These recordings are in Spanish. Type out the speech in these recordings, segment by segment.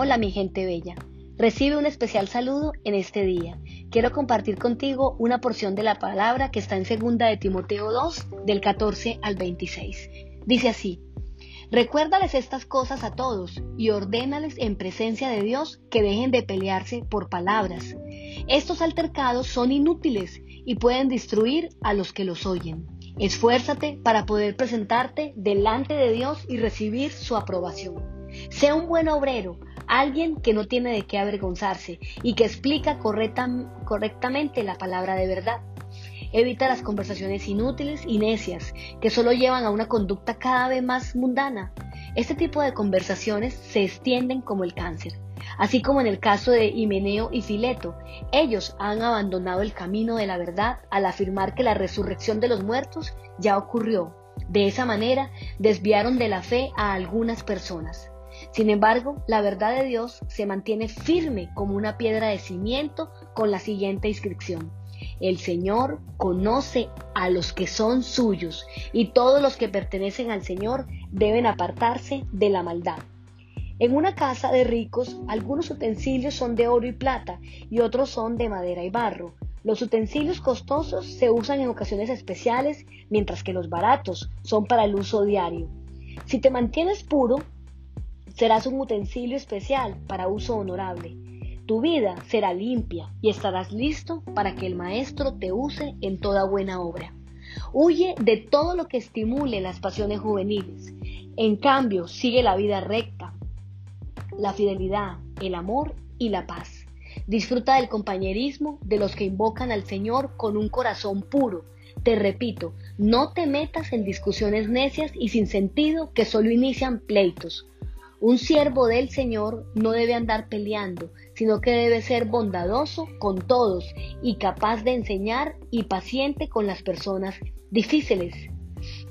Hola mi gente bella. Recibe un especial saludo en este día. Quiero compartir contigo una porción de la palabra que está en segunda de Timoteo 2 del 14 al 26. Dice así: Recuérdales estas cosas a todos y ordénales en presencia de Dios que dejen de pelearse por palabras. Estos altercados son inútiles y pueden destruir a los que los oyen. Esfuérzate para poder presentarte delante de Dios y recibir su aprobación. Sea un buen obrero, alguien que no tiene de qué avergonzarse y que explica correctamente la palabra de verdad. Evita las conversaciones inútiles y necias que solo llevan a una conducta cada vez más mundana. Este tipo de conversaciones se extienden como el cáncer. Así como en el caso de Himeneo y Fileto, ellos han abandonado el camino de la verdad al afirmar que la resurrección de los muertos ya ocurrió. De esa manera desviaron de la fe a algunas personas. Sin embargo, la verdad de Dios se mantiene firme como una piedra de cimiento con la siguiente inscripción. El Señor conoce a los que son suyos y todos los que pertenecen al Señor deben apartarse de la maldad. En una casa de ricos, algunos utensilios son de oro y plata y otros son de madera y barro. Los utensilios costosos se usan en ocasiones especiales, mientras que los baratos son para el uso diario. Si te mantienes puro, serás un utensilio especial para uso honorable. Tu vida será limpia y estarás listo para que el Maestro te use en toda buena obra. Huye de todo lo que estimule las pasiones juveniles. En cambio, sigue la vida recta, la fidelidad, el amor y la paz. Disfruta del compañerismo de los que invocan al Señor con un corazón puro. Te repito, no te metas en discusiones necias y sin sentido que solo inician pleitos. Un siervo del Señor no debe andar peleando, sino que debe ser bondadoso con todos y capaz de enseñar y paciente con las personas difíciles.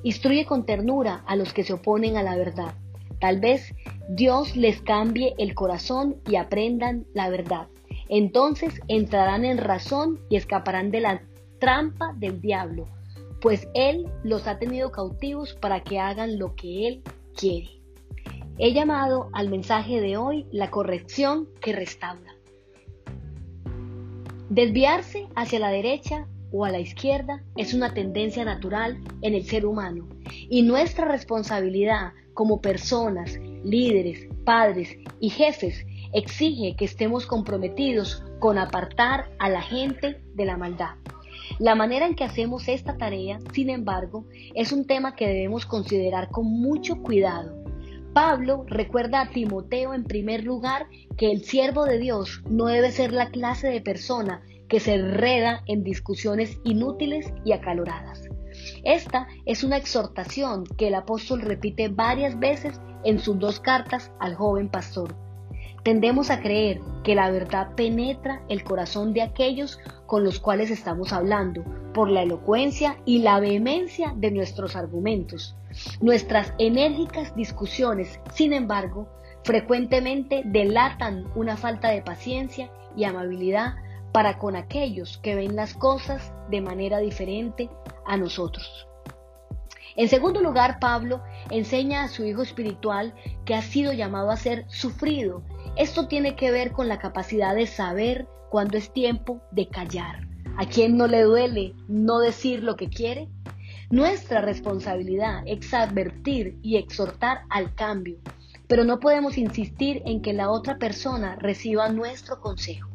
Instruye con ternura a los que se oponen a la verdad. Tal vez Dios les cambie el corazón y aprendan la verdad. Entonces entrarán en razón y escaparán de la trampa del diablo, pues Él los ha tenido cautivos para que hagan lo que Él quiere. He llamado al mensaje de hoy la corrección que restaura. Desviarse hacia la derecha o a la izquierda es una tendencia natural en el ser humano y nuestra responsabilidad como personas, líderes, padres y jefes exige que estemos comprometidos con apartar a la gente de la maldad. La manera en que hacemos esta tarea, sin embargo, es un tema que debemos considerar con mucho cuidado. Pablo recuerda a Timoteo en primer lugar que el siervo de Dios no debe ser la clase de persona que se enreda en discusiones inútiles y acaloradas. Esta es una exhortación que el apóstol repite varias veces en sus dos cartas al joven pastor. Tendemos a creer que la verdad penetra el corazón de aquellos con los cuales estamos hablando por la elocuencia y la vehemencia de nuestros argumentos. Nuestras enérgicas discusiones, sin embargo, frecuentemente delatan una falta de paciencia y amabilidad para con aquellos que ven las cosas de manera diferente a nosotros. En segundo lugar, Pablo enseña a su hijo espiritual que ha sido llamado a ser sufrido. Esto tiene que ver con la capacidad de saber cuándo es tiempo de callar. ¿A quién no le duele no decir lo que quiere? Nuestra responsabilidad es advertir y exhortar al cambio, pero no podemos insistir en que la otra persona reciba nuestro consejo.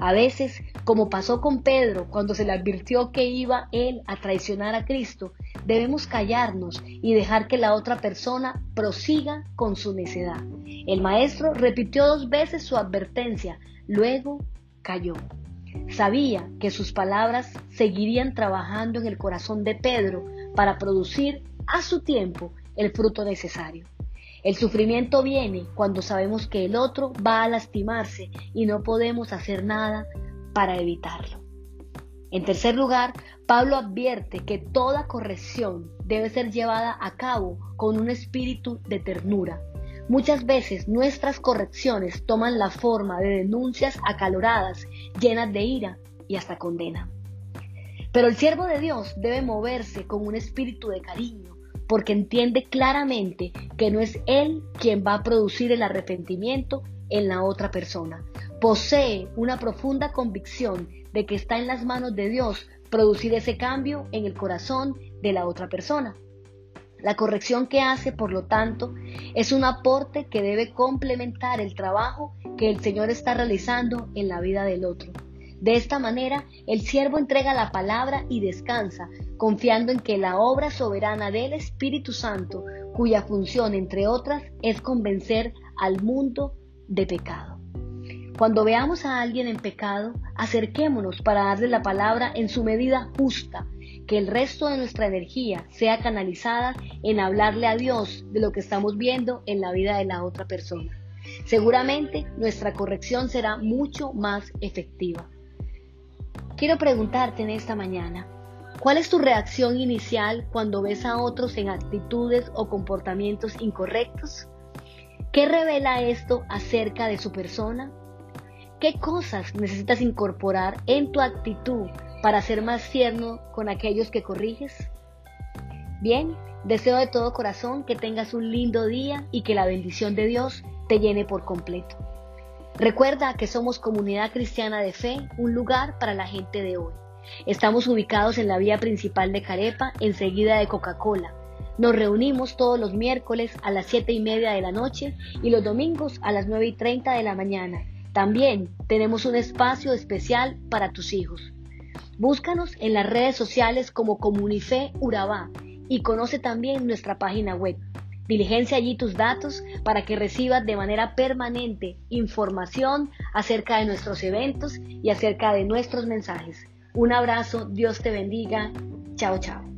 A veces, como pasó con Pedro cuando se le advirtió que iba él a traicionar a Cristo, debemos callarnos y dejar que la otra persona prosiga con su necedad. El maestro repitió dos veces su advertencia, luego cayó. Sabía que sus palabras seguirían trabajando en el corazón de Pedro para producir a su tiempo el fruto necesario. El sufrimiento viene cuando sabemos que el otro va a lastimarse y no podemos hacer nada para evitarlo. En tercer lugar, Pablo advierte que toda corrección debe ser llevada a cabo con un espíritu de ternura. Muchas veces nuestras correcciones toman la forma de denuncias acaloradas, llenas de ira y hasta condena. Pero el siervo de Dios debe moverse con un espíritu de cariño, porque entiende claramente que no es Él quien va a producir el arrepentimiento en la otra persona. Posee una profunda convicción de que está en las manos de Dios producir ese cambio en el corazón de la otra persona. La corrección que hace, por lo tanto, es un aporte que debe complementar el trabajo que el Señor está realizando en la vida del otro. De esta manera, el siervo entrega la palabra y descansa, confiando en que la obra soberana del Espíritu Santo, cuya función, entre otras, es convencer al mundo de pecado. Cuando veamos a alguien en pecado, acerquémonos para darle la palabra en su medida justa, que el resto de nuestra energía sea canalizada en hablarle a Dios de lo que estamos viendo en la vida de la otra persona. Seguramente nuestra corrección será mucho más efectiva. Quiero preguntarte en esta mañana, ¿cuál es tu reacción inicial cuando ves a otros en actitudes o comportamientos incorrectos? ¿Qué revela esto acerca de su persona? ¿Qué cosas necesitas incorporar en tu actitud para ser más tierno con aquellos que corriges? Bien, deseo de todo corazón que tengas un lindo día y que la bendición de Dios te llene por completo. Recuerda que somos Comunidad Cristiana de Fe, un lugar para la gente de hoy. Estamos ubicados en la vía principal de Carepa, enseguida de Coca-Cola. Nos reunimos todos los miércoles a las 7 y media de la noche y los domingos a las 9 y 30 de la mañana. También tenemos un espacio especial para tus hijos. Búscanos en las redes sociales como Comunife Urabá y conoce también nuestra página web Diligencia allí tus datos para que recibas de manera permanente información acerca de nuestros eventos y acerca de nuestros mensajes. Un abrazo, Dios te bendiga. Chao, chao.